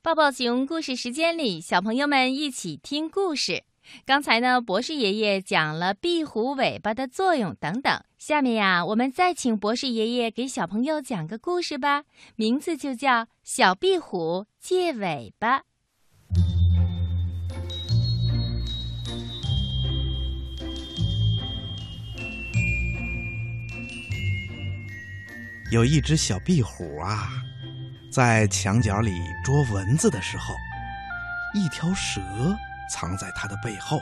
抱抱熊故事时间里，小朋友们一起听故事。刚才呢，博士爷爷讲了壁虎尾巴的作用等等。下面呀，我们再请博士爷爷给小朋友讲个故事吧，名字就叫《小壁虎借尾巴》。有一只小壁虎啊，在墙角里捉蚊子的时候，一条蛇藏在它的背后，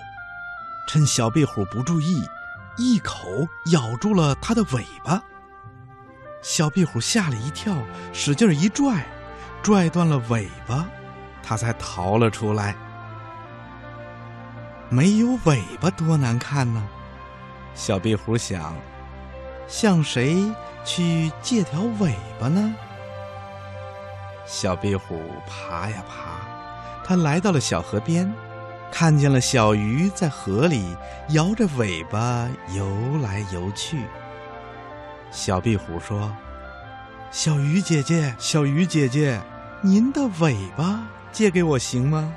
趁小壁虎不注意，一口咬住了它的尾巴。小壁虎吓了一跳，使劲一拽，拽断了尾巴，它才逃了出来。没有尾巴多难看呢，小壁虎想，向谁？去借条尾巴呢？小壁虎爬呀爬，它来到了小河边，看见了小鱼在河里摇着尾巴游来游去。小壁虎说：“小鱼姐姐，小鱼姐姐，您的尾巴借给我行吗？”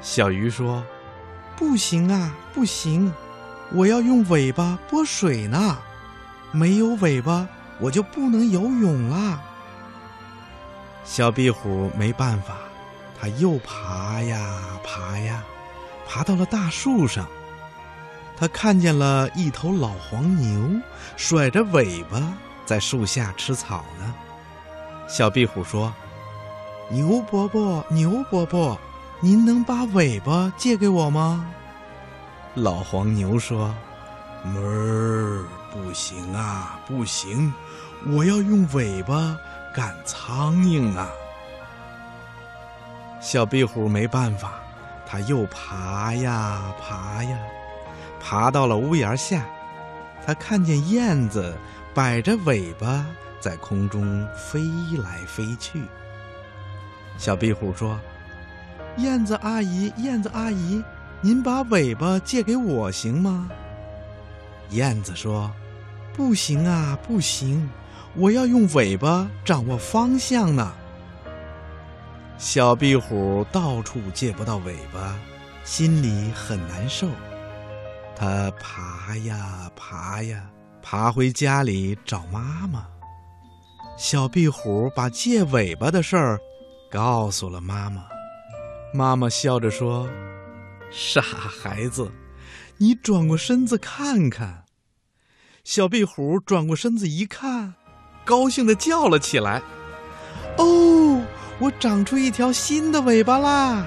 小鱼说：“不行啊，不行，我要用尾巴拨水呢。”没有尾巴，我就不能游泳啦。小壁虎没办法，它又爬呀爬呀，爬到了大树上。它看见了一头老黄牛，甩着尾巴在树下吃草呢。小壁虎说：“牛伯伯，牛伯伯，您能把尾巴借给我吗？”老黄牛说：“哞儿。”不行啊，不行！我要用尾巴赶苍蝇啊！小壁虎没办法，它又爬呀爬呀，爬到了屋檐下。它看见燕子摆着尾巴在空中飞来飞去。小壁虎说：“燕子阿姨，燕子阿姨，您把尾巴借给我行吗？”燕子说。不行啊，不行！我要用尾巴掌握方向呢。小壁虎到处借不到尾巴，心里很难受。它爬呀爬呀，爬回家里找妈妈。小壁虎把借尾巴的事儿告诉了妈妈。妈妈笑着说：“傻孩子，你转过身子看看。”小壁虎转过身子一看，高兴的叫了起来：“哦，我长出一条新的尾巴啦！”